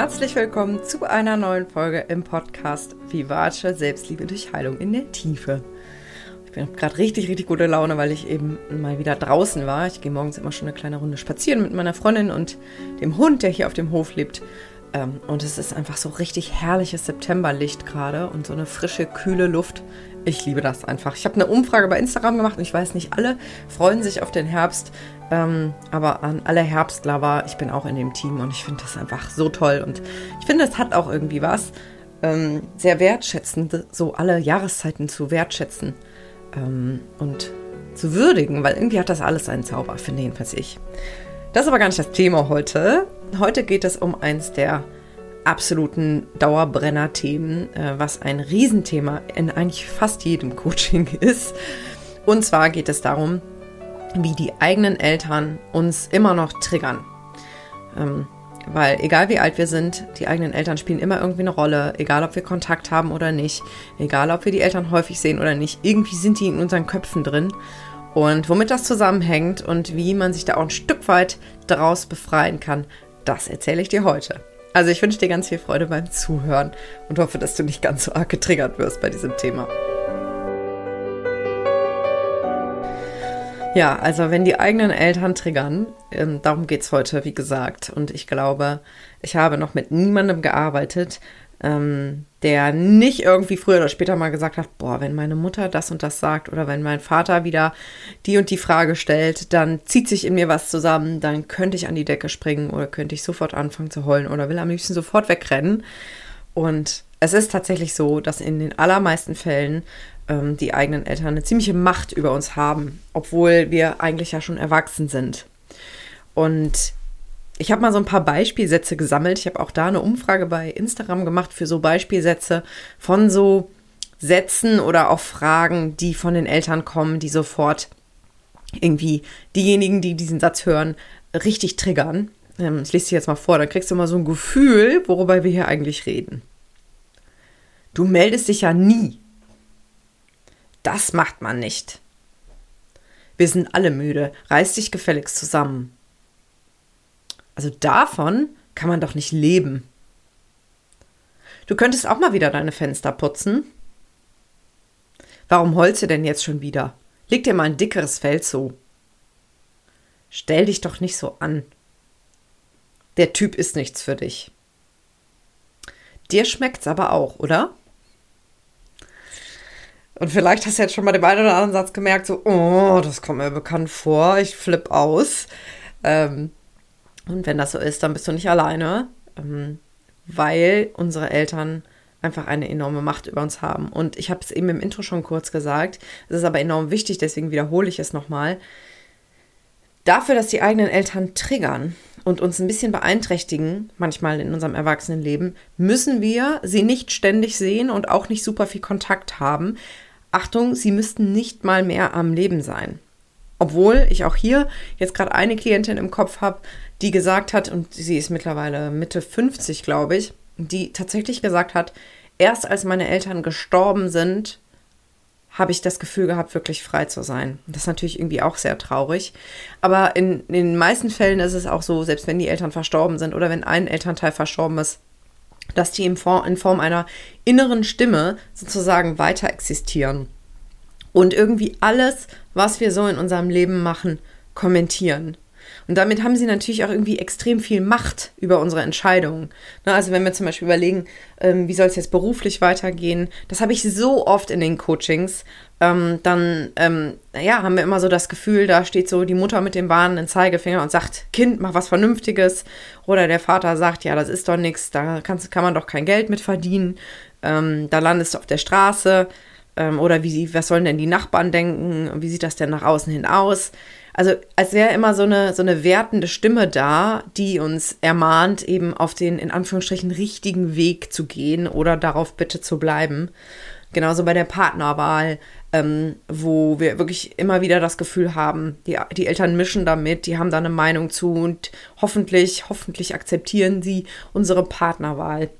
herzlich willkommen zu einer neuen Folge im Podcast Vivace Selbstliebe durch Heilung in der Tiefe. Ich bin gerade richtig, richtig gute Laune, weil ich eben mal wieder draußen war. Ich gehe morgens immer schon eine kleine Runde spazieren mit meiner Freundin und dem Hund, der hier auf dem Hof lebt. Ähm, und es ist einfach so richtig herrliches Septemberlicht gerade und so eine frische, kühle Luft. Ich liebe das einfach. Ich habe eine Umfrage bei Instagram gemacht und ich weiß nicht, alle freuen sich auf den Herbst. Ähm, aber an alle Herbstlover, ich bin auch in dem Team und ich finde das einfach so toll. Und ich finde, es hat auch irgendwie was ähm, sehr wertschätzend, so alle Jahreszeiten zu wertschätzen ähm, und zu würdigen, weil irgendwie hat das alles seinen Zauber, finde jedenfalls ich. Das ist aber gar nicht das Thema heute. Heute geht es um eins der absoluten Dauerbrenner-Themen, äh, was ein Riesenthema in eigentlich fast jedem Coaching ist. Und zwar geht es darum, wie die eigenen Eltern uns immer noch triggern. Ähm, weil egal wie alt wir sind, die eigenen Eltern spielen immer irgendwie eine Rolle, egal ob wir Kontakt haben oder nicht, egal ob wir die Eltern häufig sehen oder nicht, irgendwie sind die in unseren Köpfen drin. Und womit das zusammenhängt und wie man sich da auch ein Stück weit daraus befreien kann, das erzähle ich dir heute. Also ich wünsche dir ganz viel Freude beim Zuhören und hoffe, dass du nicht ganz so arg getriggert wirst bei diesem Thema. Ja, also wenn die eigenen Eltern triggern, ähm, darum geht's heute, wie gesagt. Und ich glaube, ich habe noch mit niemandem gearbeitet, ähm, der nicht irgendwie früher oder später mal gesagt hat, boah, wenn meine Mutter das und das sagt oder wenn mein Vater wieder die und die Frage stellt, dann zieht sich in mir was zusammen, dann könnte ich an die Decke springen oder könnte ich sofort anfangen zu heulen oder will am liebsten sofort wegrennen. Und es ist tatsächlich so, dass in den allermeisten Fällen ähm, die eigenen Eltern eine ziemliche Macht über uns haben, obwohl wir eigentlich ja schon erwachsen sind. Und ich habe mal so ein paar Beispielsätze gesammelt. Ich habe auch da eine Umfrage bei Instagram gemacht für so Beispielsätze von so Sätzen oder auch Fragen, die von den Eltern kommen, die sofort irgendwie diejenigen, die diesen Satz hören, richtig triggern. Ähm, ich lese dir jetzt mal vor, dann kriegst du mal so ein Gefühl, worüber wir hier eigentlich reden. Du meldest dich ja nie. Das macht man nicht. Wir sind alle müde. Reiß dich gefälligst zusammen. Also davon kann man doch nicht leben. Du könntest auch mal wieder deine Fenster putzen. Warum holst du denn jetzt schon wieder? Leg dir mal ein dickeres Fell zu. Stell dich doch nicht so an. Der Typ ist nichts für dich. Dir schmeckt's aber auch, oder? Und vielleicht hast du jetzt schon mal den einen oder anderen Satz gemerkt, so, oh, das kommt mir bekannt vor, ich flipp aus. Ähm, und wenn das so ist, dann bist du nicht alleine, ähm, weil unsere Eltern einfach eine enorme Macht über uns haben. Und ich habe es eben im Intro schon kurz gesagt, es ist aber enorm wichtig, deswegen wiederhole ich es nochmal. Dafür, dass die eigenen Eltern triggern und uns ein bisschen beeinträchtigen, manchmal in unserem Erwachsenenleben, müssen wir sie nicht ständig sehen und auch nicht super viel Kontakt haben, Achtung, sie müssten nicht mal mehr am Leben sein. Obwohl ich auch hier jetzt gerade eine Klientin im Kopf habe, die gesagt hat, und sie ist mittlerweile Mitte 50, glaube ich, die tatsächlich gesagt hat, erst als meine Eltern gestorben sind, habe ich das Gefühl gehabt, wirklich frei zu sein. Das ist natürlich irgendwie auch sehr traurig. Aber in, in den meisten Fällen ist es auch so, selbst wenn die Eltern verstorben sind oder wenn ein Elternteil verstorben ist, dass die in Form, in Form einer inneren Stimme sozusagen weiter existieren und irgendwie alles, was wir so in unserem Leben machen, kommentieren. Und damit haben sie natürlich auch irgendwie extrem viel Macht über unsere Entscheidungen. Ne, also wenn wir zum Beispiel überlegen, ähm, wie soll es jetzt beruflich weitergehen, das habe ich so oft in den Coachings, ähm, dann ähm, ja, haben wir immer so das Gefühl, da steht so die Mutter mit dem warnenden Zeigefinger und sagt, Kind, mach was Vernünftiges. Oder der Vater sagt, ja, das ist doch nichts, da kannst, kann man doch kein Geld mit verdienen. Ähm, da landest du auf der Straße. Ähm, oder wie, was sollen denn die Nachbarn denken? Wie sieht das denn nach außen hin aus? Also als wäre immer so eine, so eine wertende Stimme da, die uns ermahnt, eben auf den in Anführungsstrichen richtigen Weg zu gehen oder darauf bitte zu bleiben. Genauso bei der Partnerwahl, ähm, wo wir wirklich immer wieder das Gefühl haben, die, die Eltern mischen damit, die haben da eine Meinung zu und hoffentlich, hoffentlich akzeptieren sie unsere Partnerwahl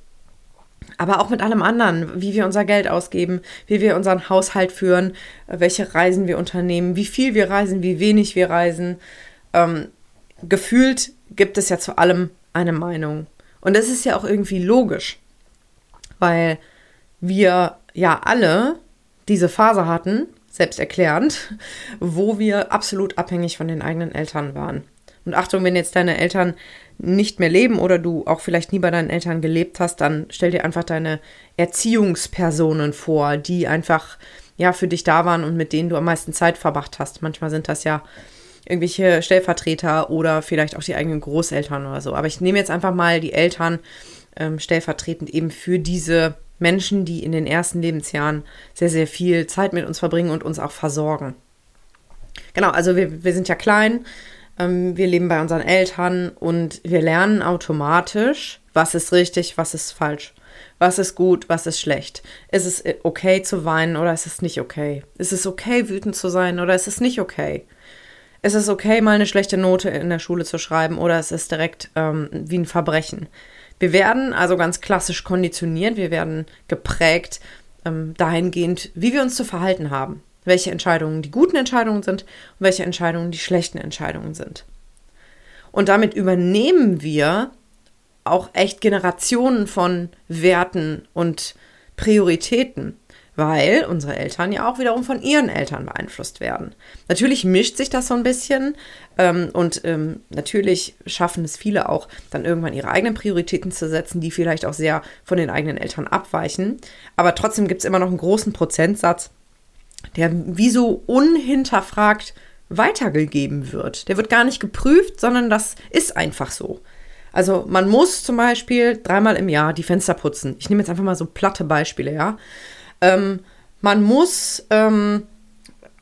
aber auch mit allem anderen, wie wir unser Geld ausgeben, wie wir unseren Haushalt führen, welche Reisen wir unternehmen, wie viel wir reisen, wie wenig wir reisen. Ähm, gefühlt gibt es ja zu allem eine Meinung. Und das ist ja auch irgendwie logisch, weil wir ja alle diese Phase hatten, selbsterklärend, wo wir absolut abhängig von den eigenen Eltern waren. Und Achtung, wenn jetzt deine Eltern nicht mehr leben oder du auch vielleicht nie bei deinen Eltern gelebt hast, dann stell dir einfach deine Erziehungspersonen vor, die einfach ja für dich da waren und mit denen du am meisten Zeit verbracht hast. Manchmal sind das ja irgendwelche Stellvertreter oder vielleicht auch die eigenen Großeltern oder so. Aber ich nehme jetzt einfach mal die Eltern ähm, stellvertretend eben für diese Menschen, die in den ersten Lebensjahren sehr, sehr viel Zeit mit uns verbringen und uns auch versorgen. Genau, also wir, wir sind ja klein, ähm, wir leben bei unseren Eltern und wir lernen automatisch, was ist richtig, was ist falsch. Was ist gut, was ist schlecht? Ist es äh, okay zu weinen oder ist es nicht okay? Ist es okay, wütend zu sein oder ist es nicht okay? Ist es okay, mal eine schlechte Note in der Schule zu schreiben oder ist es direkt ähm, wie ein Verbrechen? Wir werden also ganz klassisch konditioniert, wir werden geprägt ähm, dahingehend, wie wir uns zu verhalten haben welche Entscheidungen die guten Entscheidungen sind und welche Entscheidungen die schlechten Entscheidungen sind. Und damit übernehmen wir auch echt Generationen von Werten und Prioritäten, weil unsere Eltern ja auch wiederum von ihren Eltern beeinflusst werden. Natürlich mischt sich das so ein bisschen ähm, und ähm, natürlich schaffen es viele auch, dann irgendwann ihre eigenen Prioritäten zu setzen, die vielleicht auch sehr von den eigenen Eltern abweichen. Aber trotzdem gibt es immer noch einen großen Prozentsatz, der wie so unhinterfragt weitergegeben wird. Der wird gar nicht geprüft, sondern das ist einfach so. Also man muss zum Beispiel dreimal im Jahr die Fenster putzen. Ich nehme jetzt einfach mal so platte Beispiele, ja. Ähm, man muss ähm,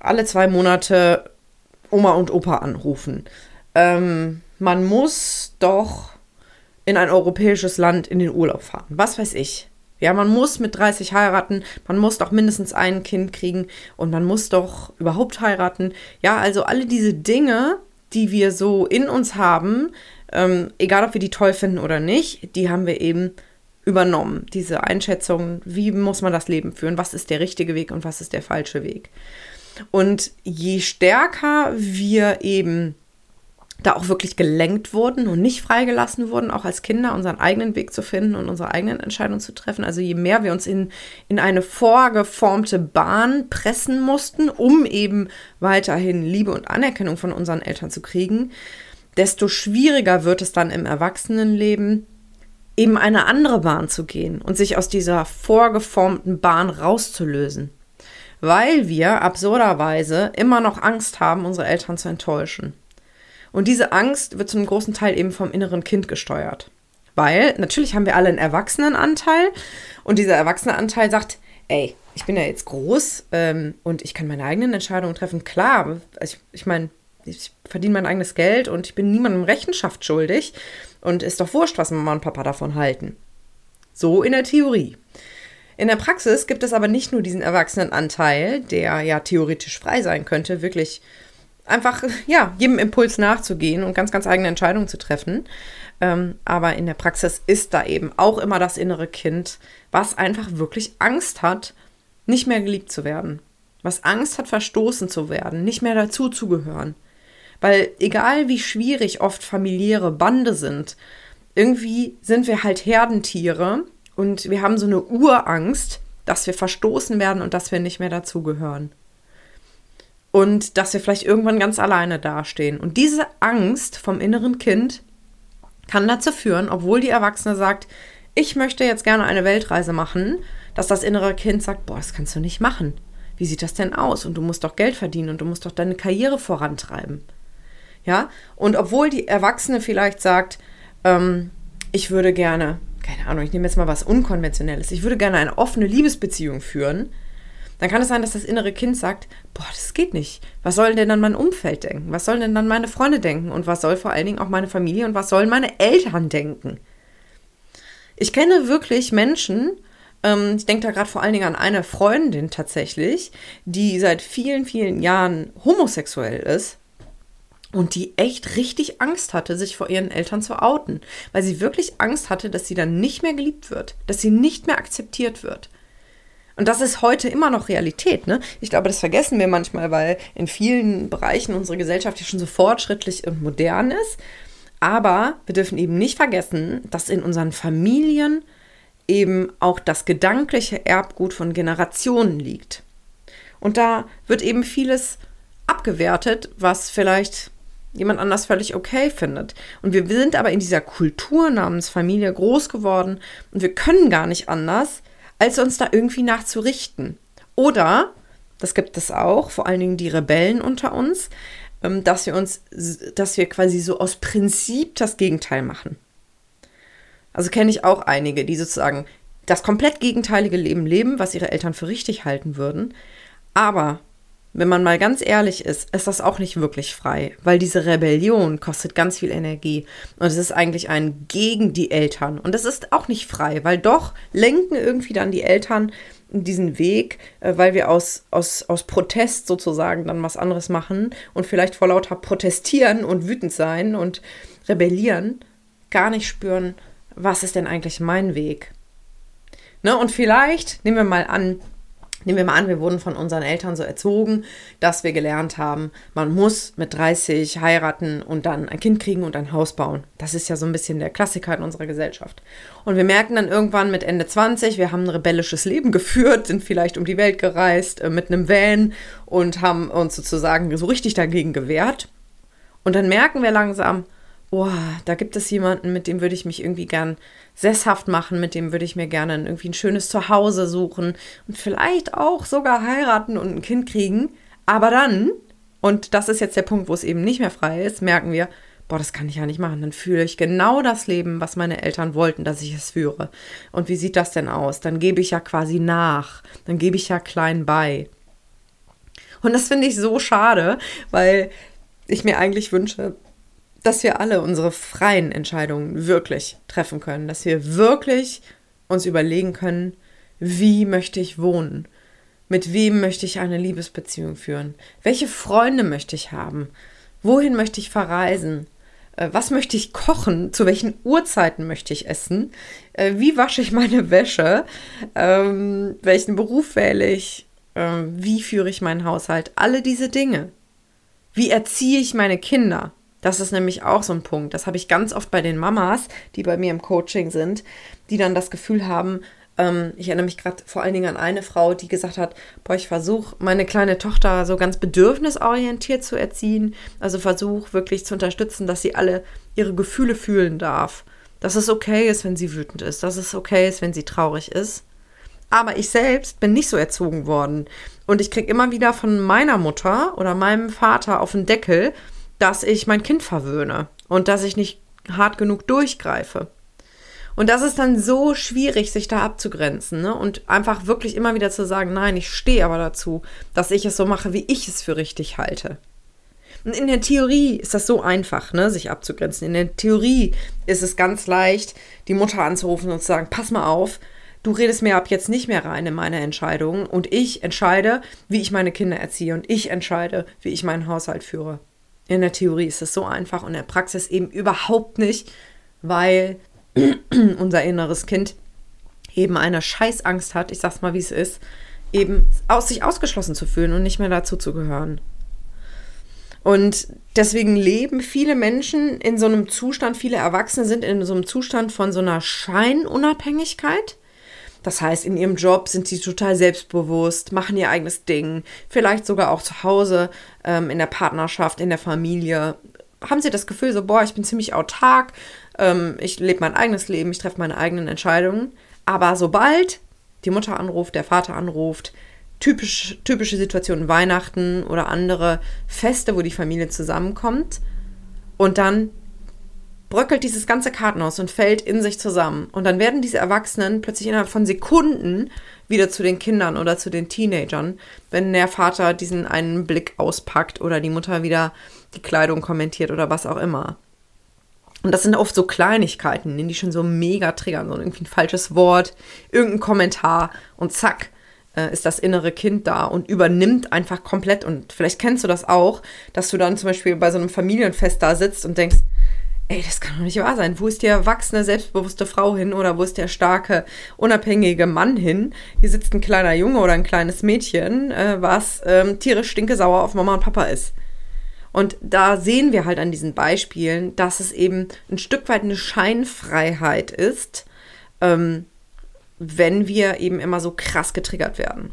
alle zwei Monate Oma und Opa anrufen. Ähm, man muss doch in ein europäisches Land in den Urlaub fahren. Was weiß ich. Ja, man muss mit 30 heiraten, man muss doch mindestens ein Kind kriegen und man muss doch überhaupt heiraten. Ja, also alle diese Dinge, die wir so in uns haben, ähm, egal ob wir die toll finden oder nicht, die haben wir eben übernommen. Diese Einschätzung, wie muss man das Leben führen, was ist der richtige Weg und was ist der falsche Weg. Und je stärker wir eben da auch wirklich gelenkt wurden und nicht freigelassen wurden, auch als Kinder unseren eigenen Weg zu finden und unsere eigenen Entscheidungen zu treffen. Also je mehr wir uns in, in eine vorgeformte Bahn pressen mussten, um eben weiterhin Liebe und Anerkennung von unseren Eltern zu kriegen, desto schwieriger wird es dann im Erwachsenenleben, eben eine andere Bahn zu gehen und sich aus dieser vorgeformten Bahn rauszulösen. Weil wir absurderweise immer noch Angst haben, unsere Eltern zu enttäuschen. Und diese Angst wird zum großen Teil eben vom inneren Kind gesteuert. Weil natürlich haben wir alle einen Erwachsenenanteil und dieser Erwachsenenanteil sagt, ey, ich bin ja jetzt groß ähm, und ich kann meine eigenen Entscheidungen treffen. Klar, ich, ich meine, ich verdiene mein eigenes Geld und ich bin niemandem Rechenschaft schuldig und ist doch wurscht, was Mama und Papa davon halten. So in der Theorie. In der Praxis gibt es aber nicht nur diesen Erwachsenenanteil, der ja theoretisch frei sein könnte, wirklich einfach, ja, jedem Impuls nachzugehen und ganz, ganz eigene Entscheidungen zu treffen. Ähm, aber in der Praxis ist da eben auch immer das innere Kind, was einfach wirklich Angst hat, nicht mehr geliebt zu werden. Was Angst hat, verstoßen zu werden, nicht mehr dazu zu gehören. Weil egal wie schwierig oft familiäre Bande sind, irgendwie sind wir halt Herdentiere und wir haben so eine Urangst, dass wir verstoßen werden und dass wir nicht mehr dazugehören und dass wir vielleicht irgendwann ganz alleine dastehen. Und diese Angst vom inneren Kind kann dazu führen, obwohl die Erwachsene sagt, ich möchte jetzt gerne eine Weltreise machen, dass das innere Kind sagt, boah, das kannst du nicht machen. Wie sieht das denn aus? Und du musst doch Geld verdienen und du musst doch deine Karriere vorantreiben. Ja, und obwohl die Erwachsene vielleicht sagt, ähm, ich würde gerne, keine Ahnung, ich nehme jetzt mal was Unkonventionelles, ich würde gerne eine offene Liebesbeziehung führen, dann kann es sein, dass das innere Kind sagt, boah, das geht nicht. Was soll denn dann mein Umfeld denken? Was sollen denn dann meine Freunde denken? Und was soll vor allen Dingen auch meine Familie und was sollen meine Eltern denken? Ich kenne wirklich Menschen, ähm, ich denke da gerade vor allen Dingen an eine Freundin tatsächlich, die seit vielen, vielen Jahren homosexuell ist und die echt richtig Angst hatte, sich vor ihren Eltern zu outen, weil sie wirklich Angst hatte, dass sie dann nicht mehr geliebt wird, dass sie nicht mehr akzeptiert wird. Und das ist heute immer noch Realität. Ne? Ich glaube, das vergessen wir manchmal, weil in vielen Bereichen unsere Gesellschaft ja schon so fortschrittlich und modern ist. Aber wir dürfen eben nicht vergessen, dass in unseren Familien eben auch das gedankliche Erbgut von Generationen liegt. Und da wird eben vieles abgewertet, was vielleicht jemand anders völlig okay findet. Und wir sind aber in dieser Kultur namens Familie groß geworden und wir können gar nicht anders, als uns da irgendwie nachzurichten. Oder, das gibt es auch, vor allen Dingen die Rebellen unter uns, ähm, dass wir uns, dass wir quasi so aus Prinzip das Gegenteil machen. Also kenne ich auch einige, die sozusagen das komplett gegenteilige Leben leben, was ihre Eltern für richtig halten würden. Aber wenn man mal ganz ehrlich ist, ist das auch nicht wirklich frei, weil diese Rebellion kostet ganz viel Energie und es ist eigentlich ein gegen die Eltern und es ist auch nicht frei, weil doch lenken irgendwie dann die Eltern diesen Weg, äh, weil wir aus, aus, aus Protest sozusagen dann was anderes machen und vielleicht vor lauter protestieren und wütend sein und rebellieren, gar nicht spüren, was ist denn eigentlich mein Weg? Ne? Und vielleicht, nehmen wir mal an, Nehmen wir mal an, wir wurden von unseren Eltern so erzogen, dass wir gelernt haben, man muss mit 30 heiraten und dann ein Kind kriegen und ein Haus bauen. Das ist ja so ein bisschen der Klassiker in unserer Gesellschaft. Und wir merken dann irgendwann mit Ende 20, wir haben ein rebellisches Leben geführt, sind vielleicht um die Welt gereist äh, mit einem Van und haben uns sozusagen so richtig dagegen gewehrt. Und dann merken wir langsam, oh, da gibt es jemanden, mit dem würde ich mich irgendwie gern sesshaft machen, mit dem würde ich mir gerne irgendwie ein schönes Zuhause suchen und vielleicht auch sogar heiraten und ein Kind kriegen. Aber dann, und das ist jetzt der Punkt, wo es eben nicht mehr frei ist, merken wir, boah, das kann ich ja nicht machen. Dann fühle ich genau das Leben, was meine Eltern wollten, dass ich es führe. Und wie sieht das denn aus? Dann gebe ich ja quasi nach. Dann gebe ich ja klein bei. Und das finde ich so schade, weil ich mir eigentlich wünsche, dass wir alle unsere freien Entscheidungen wirklich treffen können, dass wir wirklich uns überlegen können, wie möchte ich wohnen, mit wem möchte ich eine Liebesbeziehung führen, welche Freunde möchte ich haben, wohin möchte ich verreisen, äh, was möchte ich kochen, zu welchen Uhrzeiten möchte ich essen, äh, wie wasche ich meine Wäsche, ähm, welchen Beruf wähle ich, ähm, wie führe ich meinen Haushalt, alle diese Dinge. Wie erziehe ich meine Kinder? Das ist nämlich auch so ein Punkt. Das habe ich ganz oft bei den Mamas, die bei mir im Coaching sind, die dann das Gefühl haben, ähm, ich erinnere mich gerade vor allen Dingen an eine Frau, die gesagt hat, boah, ich versuche meine kleine Tochter so ganz bedürfnisorientiert zu erziehen. Also versuche wirklich zu unterstützen, dass sie alle ihre Gefühle fühlen darf. Dass es okay ist, wenn sie wütend ist, dass es okay ist, wenn sie traurig ist. Aber ich selbst bin nicht so erzogen worden. Und ich kriege immer wieder von meiner Mutter oder meinem Vater auf den Deckel, dass ich mein Kind verwöhne und dass ich nicht hart genug durchgreife. Und das ist dann so schwierig, sich da abzugrenzen ne? und einfach wirklich immer wieder zu sagen, nein, ich stehe aber dazu, dass ich es so mache, wie ich es für richtig halte. Und in der Theorie ist das so einfach, ne, sich abzugrenzen. In der Theorie ist es ganz leicht, die Mutter anzurufen und zu sagen, pass mal auf, du redest mir ab jetzt nicht mehr rein in meine Entscheidungen und ich entscheide, wie ich meine Kinder erziehe und ich entscheide, wie ich meinen Haushalt führe. In der Theorie ist es so einfach und in der Praxis eben überhaupt nicht, weil unser inneres Kind eben eine Scheißangst hat, ich sag's mal wie es ist, eben aus sich ausgeschlossen zu fühlen und nicht mehr dazu zu gehören. Und deswegen leben viele Menschen in so einem Zustand, viele Erwachsene sind in so einem Zustand von so einer Scheinunabhängigkeit das heißt, in ihrem Job sind sie total selbstbewusst, machen ihr eigenes Ding, vielleicht sogar auch zu Hause, ähm, in der Partnerschaft, in der Familie. Haben sie das Gefühl, so, boah, ich bin ziemlich autark, ähm, ich lebe mein eigenes Leben, ich treffe meine eigenen Entscheidungen. Aber sobald die Mutter anruft, der Vater anruft, typisch, typische Situationen, Weihnachten oder andere Feste, wo die Familie zusammenkommt, und dann bröckelt dieses ganze Kartenhaus und fällt in sich zusammen. Und dann werden diese Erwachsenen plötzlich innerhalb von Sekunden wieder zu den Kindern oder zu den Teenagern, wenn der Vater diesen einen Blick auspackt oder die Mutter wieder die Kleidung kommentiert oder was auch immer. Und das sind oft so Kleinigkeiten, die schon so mega triggern, so irgendwie ein falsches Wort, irgendein Kommentar und zack, äh, ist das innere Kind da und übernimmt einfach komplett. Und vielleicht kennst du das auch, dass du dann zum Beispiel bei so einem Familienfest da sitzt und denkst, ey, das kann doch nicht wahr sein. Wo ist die erwachsene, selbstbewusste Frau hin oder wo ist der starke, unabhängige Mann hin? Hier sitzt ein kleiner Junge oder ein kleines Mädchen, äh, was ähm, tierisch stinkesauer auf Mama und Papa ist. Und da sehen wir halt an diesen Beispielen, dass es eben ein Stück weit eine Scheinfreiheit ist, ähm, wenn wir eben immer so krass getriggert werden.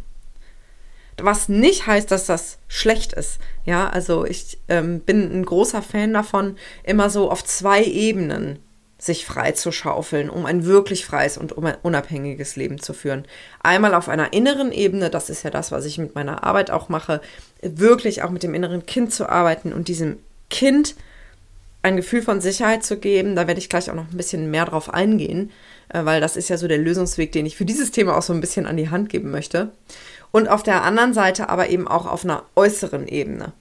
Was nicht heißt, dass das schlecht ist. Ja, also ich ähm, bin ein großer Fan davon, immer so auf zwei Ebenen sich frei zu schaufeln, um ein wirklich freies und unabhängiges Leben zu führen. Einmal auf einer inneren Ebene, das ist ja das, was ich mit meiner Arbeit auch mache, wirklich auch mit dem inneren Kind zu arbeiten und diesem Kind ein Gefühl von Sicherheit zu geben. Da werde ich gleich auch noch ein bisschen mehr drauf eingehen, weil das ist ja so der Lösungsweg, den ich für dieses Thema auch so ein bisschen an die Hand geben möchte. Und auf der anderen Seite aber eben auch auf einer äußeren Ebene.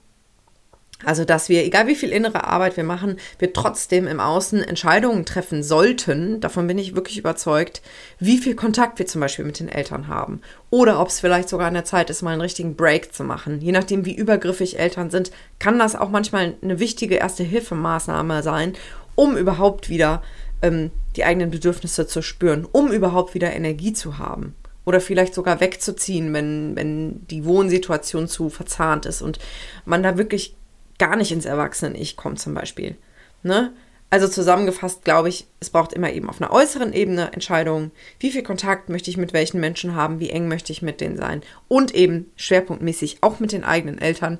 Also, dass wir, egal wie viel innere Arbeit wir machen, wir trotzdem im Außen Entscheidungen treffen sollten. Davon bin ich wirklich überzeugt, wie viel Kontakt wir zum Beispiel mit den Eltern haben. Oder ob es vielleicht sogar an der Zeit ist, mal einen richtigen Break zu machen. Je nachdem, wie übergriffig Eltern sind, kann das auch manchmal eine wichtige Erste-Hilfemaßnahme sein, um überhaupt wieder ähm, die eigenen Bedürfnisse zu spüren, um überhaupt wieder Energie zu haben oder vielleicht sogar wegzuziehen, wenn, wenn die Wohnsituation zu verzahnt ist und man da wirklich gar nicht ins Erwachsenen-Ich kommt zum Beispiel. Ne? Also zusammengefasst glaube ich, es braucht immer eben auf einer äußeren Ebene Entscheidungen, wie viel Kontakt möchte ich mit welchen Menschen haben, wie eng möchte ich mit denen sein und eben schwerpunktmäßig auch mit den eigenen Eltern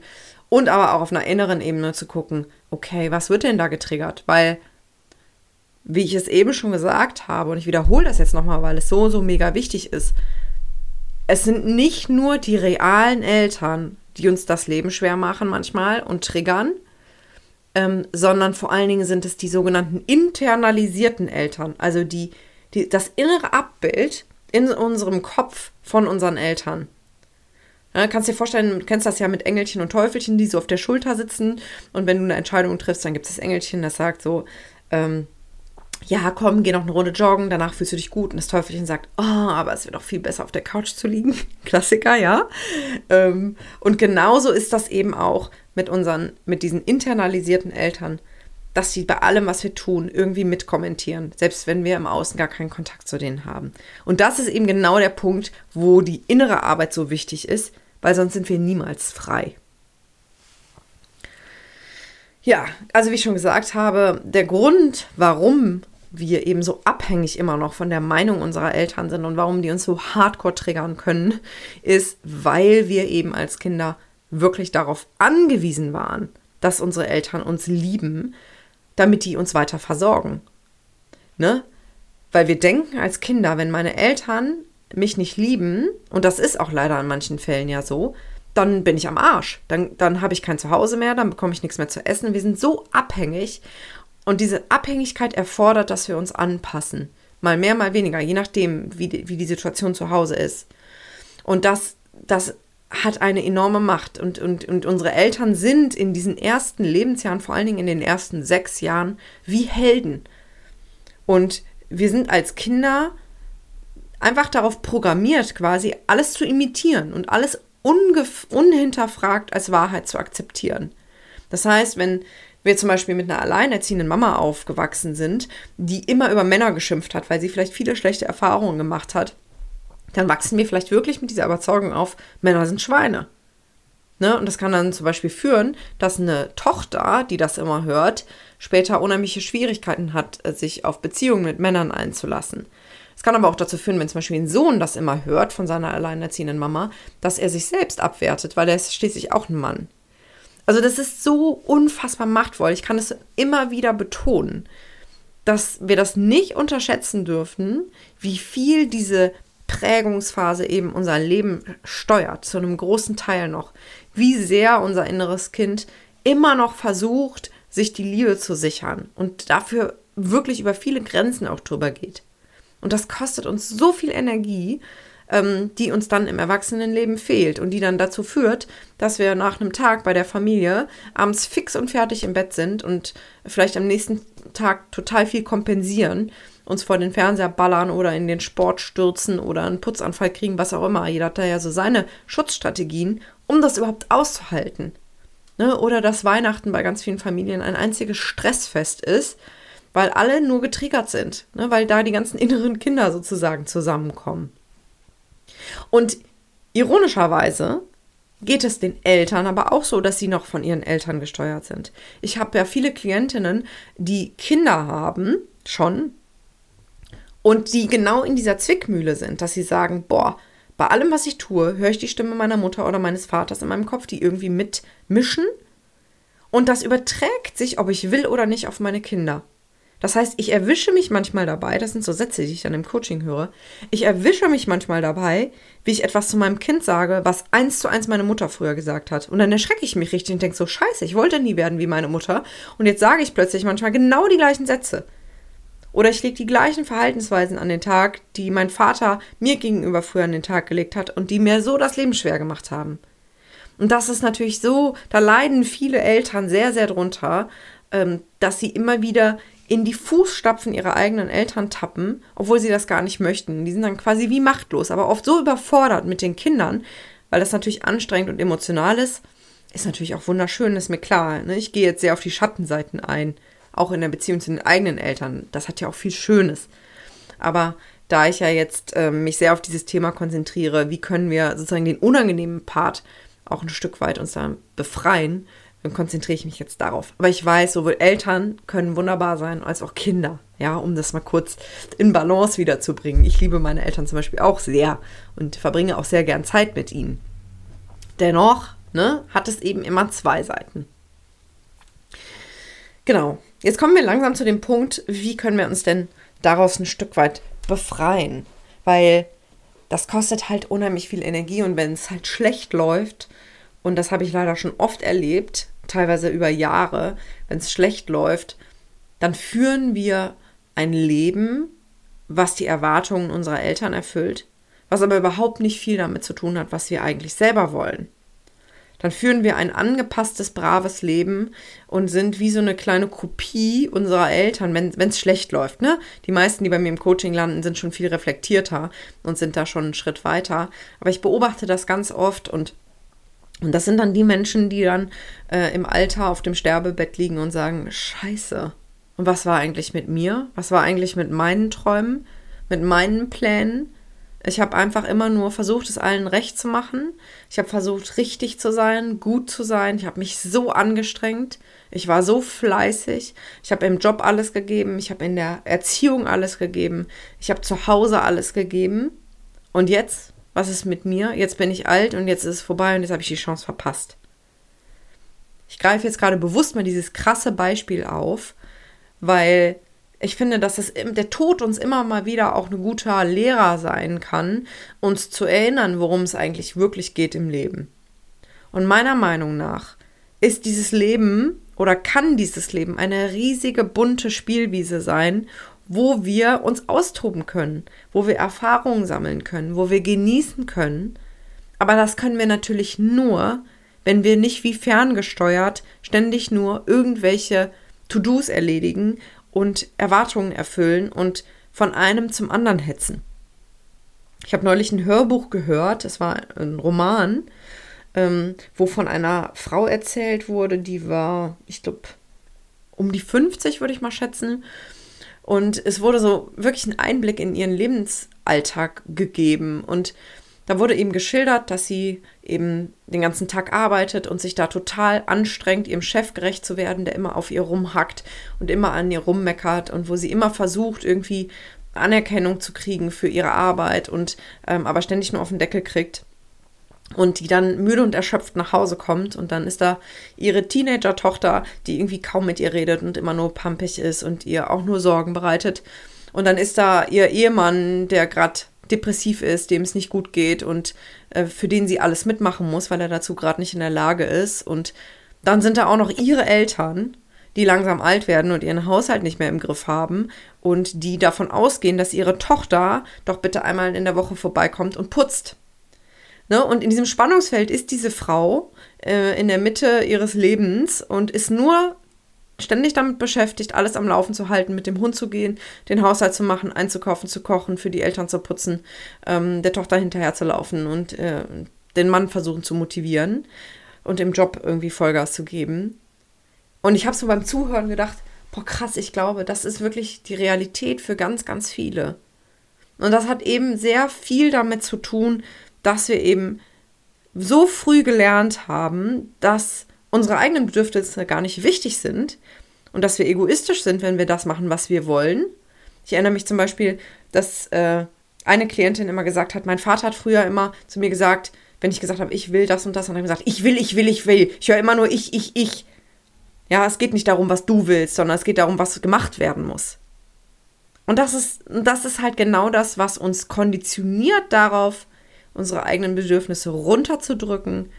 und aber auch auf einer inneren Ebene zu gucken, okay, was wird denn da getriggert? Weil, wie ich es eben schon gesagt habe, und ich wiederhole das jetzt nochmal, weil es so, so mega wichtig ist, es sind nicht nur die realen Eltern, die uns das Leben schwer machen manchmal und triggern, ähm, sondern vor allen Dingen sind es die sogenannten internalisierten Eltern, also die, die, das innere Abbild in unserem Kopf von unseren Eltern. Ja, kannst dir vorstellen, du kennst das ja mit Engelchen und Teufelchen, die so auf der Schulter sitzen und wenn du eine Entscheidung triffst, dann gibt es das Engelchen, das sagt so, ähm, ja, komm, geh noch eine Runde joggen, danach fühlst du dich gut. Und das Teufelchen sagt, oh, aber es wird doch viel besser auf der Couch zu liegen. Klassiker, ja. Ähm, und genauso ist das eben auch mit unseren, mit diesen internalisierten Eltern, dass sie bei allem, was wir tun, irgendwie mitkommentieren, selbst wenn wir im Außen gar keinen Kontakt zu denen haben. Und das ist eben genau der Punkt, wo die innere Arbeit so wichtig ist, weil sonst sind wir niemals frei. Ja, also wie ich schon gesagt habe, der Grund, warum wir eben so abhängig immer noch von der Meinung unserer Eltern sind und warum die uns so hardcore triggern können, ist, weil wir eben als Kinder wirklich darauf angewiesen waren, dass unsere Eltern uns lieben, damit die uns weiter versorgen. Ne? Weil wir denken als Kinder, wenn meine Eltern mich nicht lieben, und das ist auch leider in manchen Fällen ja so, dann bin ich am Arsch. Dann, dann habe ich kein Zuhause mehr, dann bekomme ich nichts mehr zu essen. Wir sind so abhängig und diese Abhängigkeit erfordert, dass wir uns anpassen. Mal mehr, mal weniger, je nachdem, wie die, wie die Situation zu Hause ist. Und das, das hat eine enorme Macht. Und, und, und unsere Eltern sind in diesen ersten Lebensjahren, vor allen Dingen in den ersten sechs Jahren, wie Helden. Und wir sind als Kinder einfach darauf programmiert, quasi alles zu imitieren und alles unhinterfragt als Wahrheit zu akzeptieren. Das heißt, wenn wir zum Beispiel mit einer alleinerziehenden Mama aufgewachsen sind, die immer über Männer geschimpft hat, weil sie vielleicht viele schlechte Erfahrungen gemacht hat, dann wachsen wir vielleicht wirklich mit dieser Überzeugung auf, Männer sind Schweine. Ne? Und das kann dann zum Beispiel führen, dass eine Tochter, die das immer hört, später unheimliche Schwierigkeiten hat, sich auf Beziehungen mit Männern einzulassen. Es kann aber auch dazu führen, wenn zum Beispiel ein Sohn das immer hört von seiner alleinerziehenden Mama, dass er sich selbst abwertet, weil er ist schließlich auch ein Mann. Also das ist so unfassbar machtvoll. Ich kann es immer wieder betonen, dass wir das nicht unterschätzen dürfen, wie viel diese Prägungsphase eben unser Leben steuert, zu einem großen Teil noch. Wie sehr unser inneres Kind immer noch versucht, sich die Liebe zu sichern und dafür wirklich über viele Grenzen auch drüber geht. Und das kostet uns so viel Energie, ähm, die uns dann im Erwachsenenleben fehlt und die dann dazu führt, dass wir nach einem Tag bei der Familie abends fix und fertig im Bett sind und vielleicht am nächsten Tag total viel kompensieren, uns vor den Fernseher ballern oder in den Sport stürzen oder einen Putzanfall kriegen, was auch immer. Jeder hat da ja so seine Schutzstrategien, um das überhaupt auszuhalten. Ne? Oder dass Weihnachten bei ganz vielen Familien ein einziges Stressfest ist, weil alle nur getriggert sind, ne? weil da die ganzen inneren Kinder sozusagen zusammenkommen. Und ironischerweise geht es den Eltern aber auch so, dass sie noch von ihren Eltern gesteuert sind. Ich habe ja viele Klientinnen, die Kinder haben, schon, und die genau in dieser Zwickmühle sind, dass sie sagen, boah, bei allem, was ich tue, höre ich die Stimme meiner Mutter oder meines Vaters in meinem Kopf, die irgendwie mitmischen. Und das überträgt sich, ob ich will oder nicht, auf meine Kinder. Das heißt, ich erwische mich manchmal dabei, das sind so Sätze, die ich dann im Coaching höre, ich erwische mich manchmal dabei, wie ich etwas zu meinem Kind sage, was eins zu eins meine Mutter früher gesagt hat. Und dann erschrecke ich mich richtig und denke so, scheiße, ich wollte nie werden wie meine Mutter. Und jetzt sage ich plötzlich manchmal genau die gleichen Sätze. Oder ich lege die gleichen Verhaltensweisen an den Tag, die mein Vater mir gegenüber früher an den Tag gelegt hat und die mir so das Leben schwer gemacht haben. Und das ist natürlich so, da leiden viele Eltern sehr, sehr drunter, ähm, dass sie immer wieder in die Fußstapfen ihrer eigenen Eltern tappen, obwohl sie das gar nicht möchten. Die sind dann quasi wie machtlos, aber oft so überfordert mit den Kindern, weil das natürlich anstrengend und emotional ist. Ist natürlich auch wunderschön, ist mir klar. Ne? Ich gehe jetzt sehr auf die Schattenseiten ein, auch in der Beziehung zu den eigenen Eltern. Das hat ja auch viel Schönes. Aber da ich ja jetzt äh, mich sehr auf dieses Thema konzentriere, wie können wir sozusagen den unangenehmen Part auch ein Stück weit uns da befreien, dann konzentriere ich mich jetzt darauf. Aber ich weiß, sowohl Eltern können wunderbar sein, als auch Kinder. Ja, um das mal kurz in Balance wiederzubringen. Ich liebe meine Eltern zum Beispiel auch sehr und verbringe auch sehr gern Zeit mit ihnen. Dennoch ne, hat es eben immer zwei Seiten. Genau. Jetzt kommen wir langsam zu dem Punkt, wie können wir uns denn daraus ein Stück weit befreien? Weil das kostet halt unheimlich viel Energie und wenn es halt schlecht läuft, und das habe ich leider schon oft erlebt, teilweise über Jahre, wenn es schlecht läuft, dann führen wir ein Leben, was die Erwartungen unserer Eltern erfüllt, was aber überhaupt nicht viel damit zu tun hat, was wir eigentlich selber wollen dann führen wir ein angepasstes, braves Leben und sind wie so eine kleine Kopie unserer Eltern, wenn es schlecht läuft. Ne? Die meisten, die bei mir im Coaching landen, sind schon viel reflektierter und sind da schon einen Schritt weiter. Aber ich beobachte das ganz oft und und das sind dann die Menschen, die dann äh, im Alter auf dem Sterbebett liegen und sagen, scheiße, und was war eigentlich mit mir? Was war eigentlich mit meinen Träumen, mit meinen Plänen? Ich habe einfach immer nur versucht, es allen recht zu machen. Ich habe versucht, richtig zu sein, gut zu sein. Ich habe mich so angestrengt. Ich war so fleißig. Ich habe im Job alles gegeben. Ich habe in der Erziehung alles gegeben. Ich habe zu Hause alles gegeben. Und jetzt, was ist mit mir? Jetzt bin ich alt und jetzt ist es vorbei und jetzt habe ich die Chance verpasst. Ich greife jetzt gerade bewusst mal dieses krasse Beispiel auf, weil ich finde, dass es, der Tod uns immer mal wieder auch ein guter Lehrer sein kann, uns zu erinnern, worum es eigentlich wirklich geht im Leben. Und meiner Meinung nach ist dieses Leben oder kann dieses Leben eine riesige bunte Spielwiese sein, wo wir uns austoben können, wo wir Erfahrungen sammeln können, wo wir genießen können. Aber das können wir natürlich nur, wenn wir nicht wie ferngesteuert ständig nur irgendwelche To-Dos erledigen und Erwartungen erfüllen und von einem zum anderen hetzen. Ich habe neulich ein Hörbuch gehört, es war ein Roman, ähm, wo von einer Frau erzählt wurde, die war, ich glaube, um die 50 würde ich mal schätzen. Und es wurde so wirklich ein Einblick in ihren Lebensalltag gegeben. Und da wurde eben geschildert, dass sie eben den ganzen Tag arbeitet und sich da total anstrengt, ihrem Chef gerecht zu werden, der immer auf ihr rumhackt und immer an ihr rummeckert und wo sie immer versucht, irgendwie Anerkennung zu kriegen für ihre Arbeit und ähm, aber ständig nur auf den Deckel kriegt. Und die dann müde und erschöpft nach Hause kommt und dann ist da ihre Teenager-Tochter, die irgendwie kaum mit ihr redet und immer nur pampig ist und ihr auch nur Sorgen bereitet. Und dann ist da ihr Ehemann, der gerade depressiv ist, dem es nicht gut geht und äh, für den sie alles mitmachen muss, weil er dazu gerade nicht in der Lage ist. Und dann sind da auch noch ihre Eltern, die langsam alt werden und ihren Haushalt nicht mehr im Griff haben und die davon ausgehen, dass ihre Tochter doch bitte einmal in der Woche vorbeikommt und putzt. Ne? Und in diesem Spannungsfeld ist diese Frau äh, in der Mitte ihres Lebens und ist nur ständig damit beschäftigt, alles am Laufen zu halten, mit dem Hund zu gehen, den Haushalt zu machen, einzukaufen, zu kochen, für die Eltern zu putzen, ähm, der Tochter hinterher zu laufen und äh, den Mann versuchen zu motivieren und im Job irgendwie Vollgas zu geben. Und ich habe so beim Zuhören gedacht, boah krass, ich glaube, das ist wirklich die Realität für ganz, ganz viele. Und das hat eben sehr viel damit zu tun, dass wir eben so früh gelernt haben, dass unsere eigenen Bedürfnisse gar nicht wichtig sind und dass wir egoistisch sind, wenn wir das machen, was wir wollen. Ich erinnere mich zum Beispiel, dass äh, eine Klientin immer gesagt hat, mein Vater hat früher immer zu mir gesagt, wenn ich gesagt habe, ich will das und das, und dann gesagt, ich will, ich will, ich will. Ich höre immer nur ich, ich, ich. Ja, es geht nicht darum, was du willst, sondern es geht darum, was gemacht werden muss. Und das ist, das ist halt genau das, was uns konditioniert darauf, unsere eigenen Bedürfnisse runterzudrücken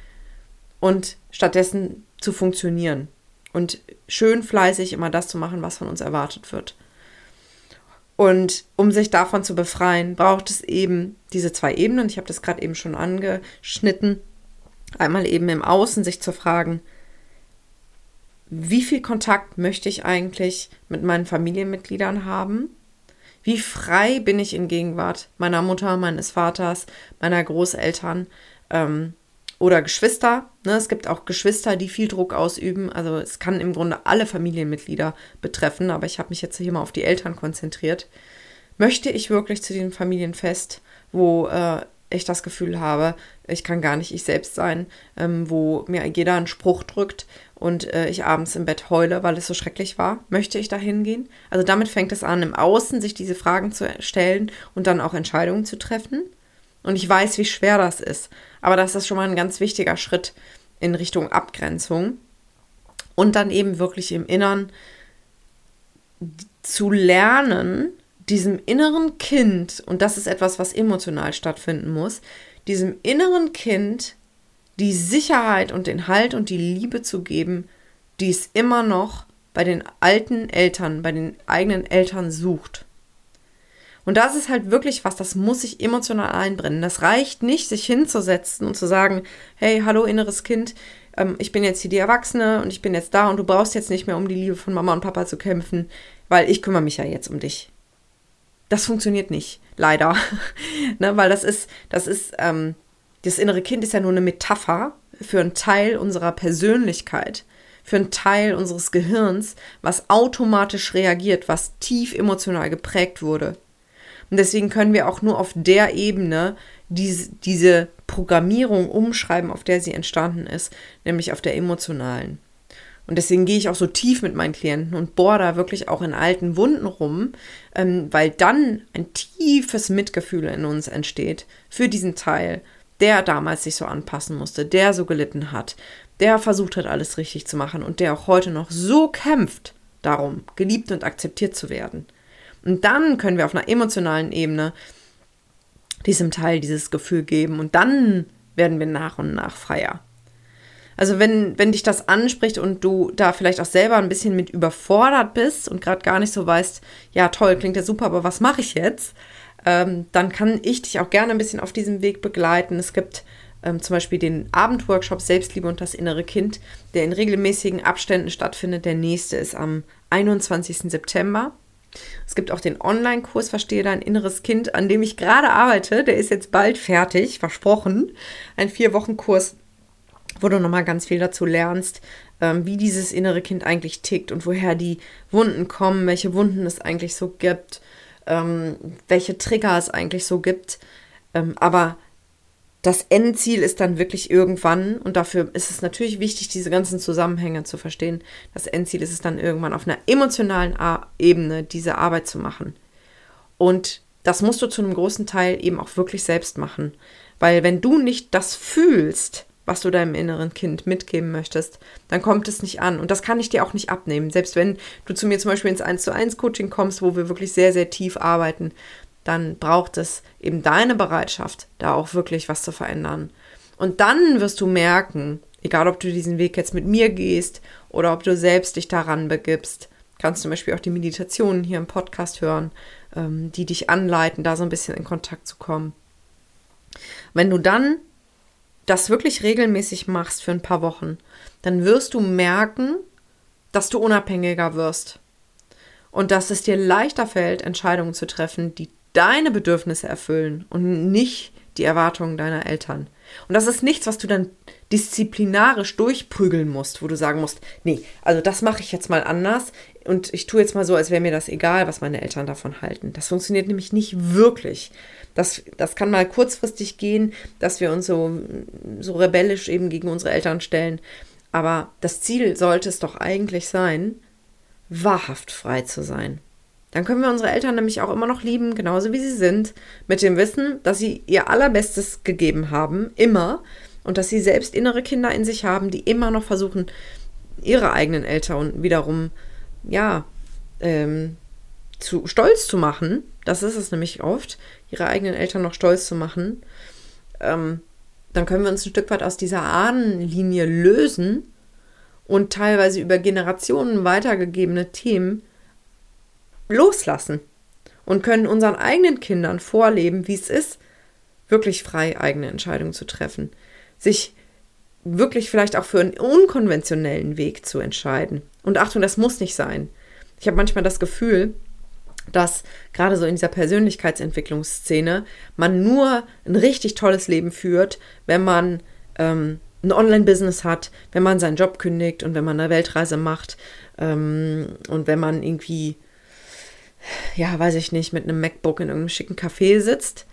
und stattdessen zu funktionieren und schön fleißig immer das zu machen, was von uns erwartet wird. Und um sich davon zu befreien, braucht es eben diese zwei Ebenen. Ich habe das gerade eben schon angeschnitten. Einmal eben im Außen sich zu fragen, wie viel Kontakt möchte ich eigentlich mit meinen Familienmitgliedern haben? Wie frei bin ich in Gegenwart meiner Mutter, meines Vaters, meiner Großeltern ähm, oder Geschwister? Ne, es gibt auch Geschwister, die viel Druck ausüben. Also es kann im Grunde alle Familienmitglieder betreffen, aber ich habe mich jetzt hier mal auf die Eltern konzentriert. Möchte ich wirklich zu diesem Familienfest, wo äh, ich das Gefühl habe, ich kann gar nicht ich selbst sein, ähm, wo mir jeder einen Spruch drückt und äh, ich abends im Bett heule, weil es so schrecklich war, möchte ich da hingehen? Also damit fängt es an, im Außen sich diese Fragen zu stellen und dann auch Entscheidungen zu treffen. Und ich weiß, wie schwer das ist. Aber das ist schon mal ein ganz wichtiger Schritt in Richtung Abgrenzung. Und dann eben wirklich im Innern zu lernen, diesem inneren Kind, und das ist etwas, was emotional stattfinden muss, diesem inneren Kind die Sicherheit und den Halt und die Liebe zu geben, die es immer noch bei den alten Eltern, bei den eigenen Eltern sucht. Und das ist halt wirklich was, das muss sich emotional einbrennen. Das reicht nicht, sich hinzusetzen und zu sagen, hey, hallo inneres Kind, ähm, ich bin jetzt hier die Erwachsene und ich bin jetzt da und du brauchst jetzt nicht mehr um die Liebe von Mama und Papa zu kämpfen, weil ich kümmere mich ja jetzt um dich. Das funktioniert nicht, leider. ne, weil das ist, das ist, ähm, das innere Kind ist ja nur eine Metapher für einen Teil unserer Persönlichkeit, für einen Teil unseres Gehirns, was automatisch reagiert, was tief emotional geprägt wurde. Und deswegen können wir auch nur auf der Ebene diese, diese Programmierung umschreiben, auf der sie entstanden ist, nämlich auf der emotionalen. Und deswegen gehe ich auch so tief mit meinen Klienten und bohre da wirklich auch in alten Wunden rum, ähm, weil dann ein tiefes Mitgefühl in uns entsteht für diesen Teil, der damals sich so anpassen musste, der so gelitten hat, der versucht hat, alles richtig zu machen und der auch heute noch so kämpft darum, geliebt und akzeptiert zu werden. Und dann können wir auf einer emotionalen Ebene diesem Teil dieses Gefühl geben und dann werden wir nach und nach freier. Also wenn, wenn dich das anspricht und du da vielleicht auch selber ein bisschen mit überfordert bist und gerade gar nicht so weißt, ja toll, klingt ja super, aber was mache ich jetzt? Ähm, dann kann ich dich auch gerne ein bisschen auf diesem Weg begleiten. Es gibt ähm, zum Beispiel den Abendworkshop Selbstliebe und das innere Kind, der in regelmäßigen Abständen stattfindet. Der nächste ist am 21. September. Es gibt auch den Online-Kurs Verstehe dein inneres Kind, an dem ich gerade arbeite. Der ist jetzt bald fertig, versprochen. Ein Vier-Wochen-Kurs wo du nochmal ganz viel dazu lernst, ähm, wie dieses innere Kind eigentlich tickt und woher die Wunden kommen, welche Wunden es eigentlich so gibt, ähm, welche Trigger es eigentlich so gibt. Ähm, aber das Endziel ist dann wirklich irgendwann, und dafür ist es natürlich wichtig, diese ganzen Zusammenhänge zu verstehen. Das Endziel ist es dann irgendwann auf einer emotionalen A Ebene, diese Arbeit zu machen. Und das musst du zu einem großen Teil eben auch wirklich selbst machen. Weil wenn du nicht das fühlst, was du deinem inneren Kind mitgeben möchtest, dann kommt es nicht an. Und das kann ich dir auch nicht abnehmen. Selbst wenn du zu mir zum Beispiel ins 1 zu 1 Coaching kommst, wo wir wirklich sehr, sehr tief arbeiten, dann braucht es eben deine Bereitschaft, da auch wirklich was zu verändern. Und dann wirst du merken, egal ob du diesen Weg jetzt mit mir gehst oder ob du selbst dich daran begibst, kannst zum Beispiel auch die Meditationen hier im Podcast hören, ähm, die dich anleiten, da so ein bisschen in Kontakt zu kommen. Wenn du dann das wirklich regelmäßig machst für ein paar Wochen, dann wirst du merken, dass du unabhängiger wirst und dass es dir leichter fällt, Entscheidungen zu treffen, die deine Bedürfnisse erfüllen und nicht die Erwartungen deiner Eltern. Und das ist nichts, was du dann disziplinarisch durchprügeln musst, wo du sagen musst, nee, also das mache ich jetzt mal anders. und ich tue jetzt mal so, als wäre mir das egal, was meine Eltern davon halten. Das funktioniert nämlich nicht wirklich. Das, das kann mal kurzfristig gehen, dass wir uns so, so rebellisch eben gegen unsere Eltern stellen. Aber das Ziel sollte es doch eigentlich sein, wahrhaft frei zu sein. Dann können wir unsere Eltern nämlich auch immer noch lieben, genauso wie sie sind, mit dem Wissen, dass sie ihr allerbestes gegeben haben, immer, und dass sie selbst innere Kinder in sich haben, die immer noch versuchen, ihre eigenen Eltern wiederum, ja, ähm, zu stolz zu machen. Das ist es nämlich oft, ihre eigenen Eltern noch stolz zu machen. Ähm, dann können wir uns ein Stück weit aus dieser Ahnenlinie lösen und teilweise über Generationen weitergegebene Themen loslassen und können unseren eigenen Kindern vorleben, wie es ist, wirklich frei eigene Entscheidungen zu treffen, sich wirklich vielleicht auch für einen unkonventionellen Weg zu entscheiden. Und Achtung, das muss nicht sein. Ich habe manchmal das Gefühl, dass gerade so in dieser Persönlichkeitsentwicklungsszene man nur ein richtig tolles Leben führt, wenn man ähm, ein Online-Business hat, wenn man seinen Job kündigt und wenn man eine Weltreise macht ähm, und wenn man irgendwie, ja, weiß ich nicht, mit einem MacBook in irgendeinem schicken Café sitzt.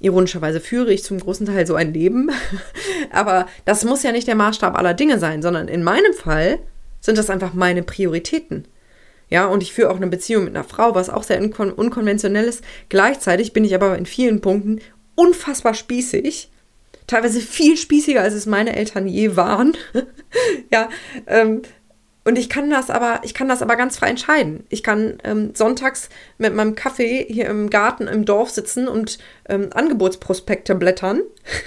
Ironischerweise führe ich zum großen Teil so ein Leben. Aber das muss ja nicht der Maßstab aller Dinge sein, sondern in meinem Fall sind das einfach meine Prioritäten. Ja, und ich führe auch eine Beziehung mit einer Frau, was auch sehr unkon unkonventionell ist. Gleichzeitig bin ich aber in vielen Punkten unfassbar spießig. Teilweise viel spießiger, als es meine Eltern je waren. ja, ähm, und ich kann das aber, ich kann das aber ganz frei entscheiden. Ich kann ähm, sonntags mit meinem Kaffee hier im Garten im Dorf sitzen und ähm, Angebotsprospekte blättern,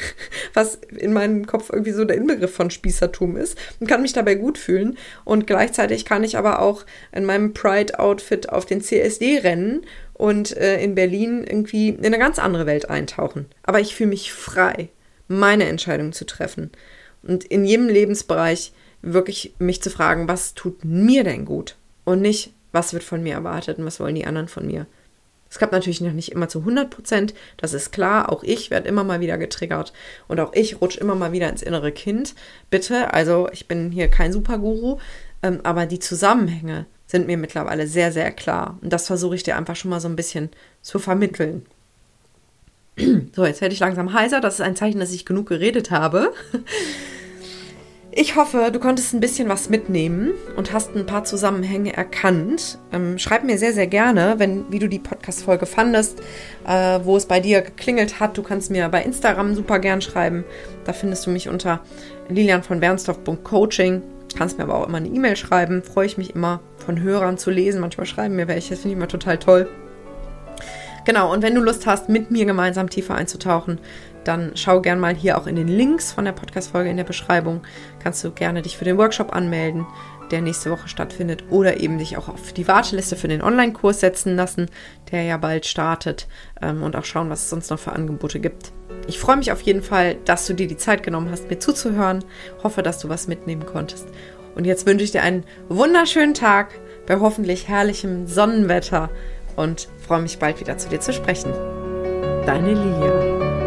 was in meinem Kopf irgendwie so der Inbegriff von Spießertum ist, und kann mich dabei gut fühlen. Und gleichzeitig kann ich aber auch in meinem Pride-Outfit auf den CSD rennen und äh, in Berlin irgendwie in eine ganz andere Welt eintauchen. Aber ich fühle mich frei, meine Entscheidung zu treffen. Und in jedem Lebensbereich wirklich mich zu fragen, was tut mir denn gut? Und nicht, was wird von mir erwartet und was wollen die anderen von mir? Es klappt natürlich noch nicht immer zu 100 Prozent, das ist klar. Auch ich werde immer mal wieder getriggert und auch ich rutsche immer mal wieder ins innere Kind. Bitte, also ich bin hier kein Superguru, ähm, aber die Zusammenhänge sind mir mittlerweile sehr, sehr klar. Und das versuche ich dir einfach schon mal so ein bisschen zu vermitteln. So, jetzt werde ich langsam heiser. Das ist ein Zeichen, dass ich genug geredet habe. Ich hoffe, du konntest ein bisschen was mitnehmen und hast ein paar Zusammenhänge erkannt. Ähm, schreib mir sehr, sehr gerne, wenn, wie du die Podcast-Folge fandest, äh, wo es bei dir geklingelt hat. Du kannst mir bei Instagram super gern schreiben. Da findest du mich unter lilian von Bernstorff.coaching. Kannst mir aber auch immer eine E-Mail schreiben. Freue ich mich immer von Hörern zu lesen. Manchmal schreiben mir welche. Das finde ich immer total toll. Genau, und wenn du Lust hast, mit mir gemeinsam tiefer einzutauchen, dann schau gern mal hier auch in den Links von der Podcast-Folge in der Beschreibung. Kannst du gerne dich für den Workshop anmelden, der nächste Woche stattfindet, oder eben dich auch auf die Warteliste für den Online-Kurs setzen lassen, der ja bald startet, ähm, und auch schauen, was es sonst noch für Angebote gibt. Ich freue mich auf jeden Fall, dass du dir die Zeit genommen hast, mir zuzuhören. Hoffe, dass du was mitnehmen konntest. Und jetzt wünsche ich dir einen wunderschönen Tag bei hoffentlich herrlichem Sonnenwetter und freue mich bald wieder zu dir zu sprechen. Deine Lilia.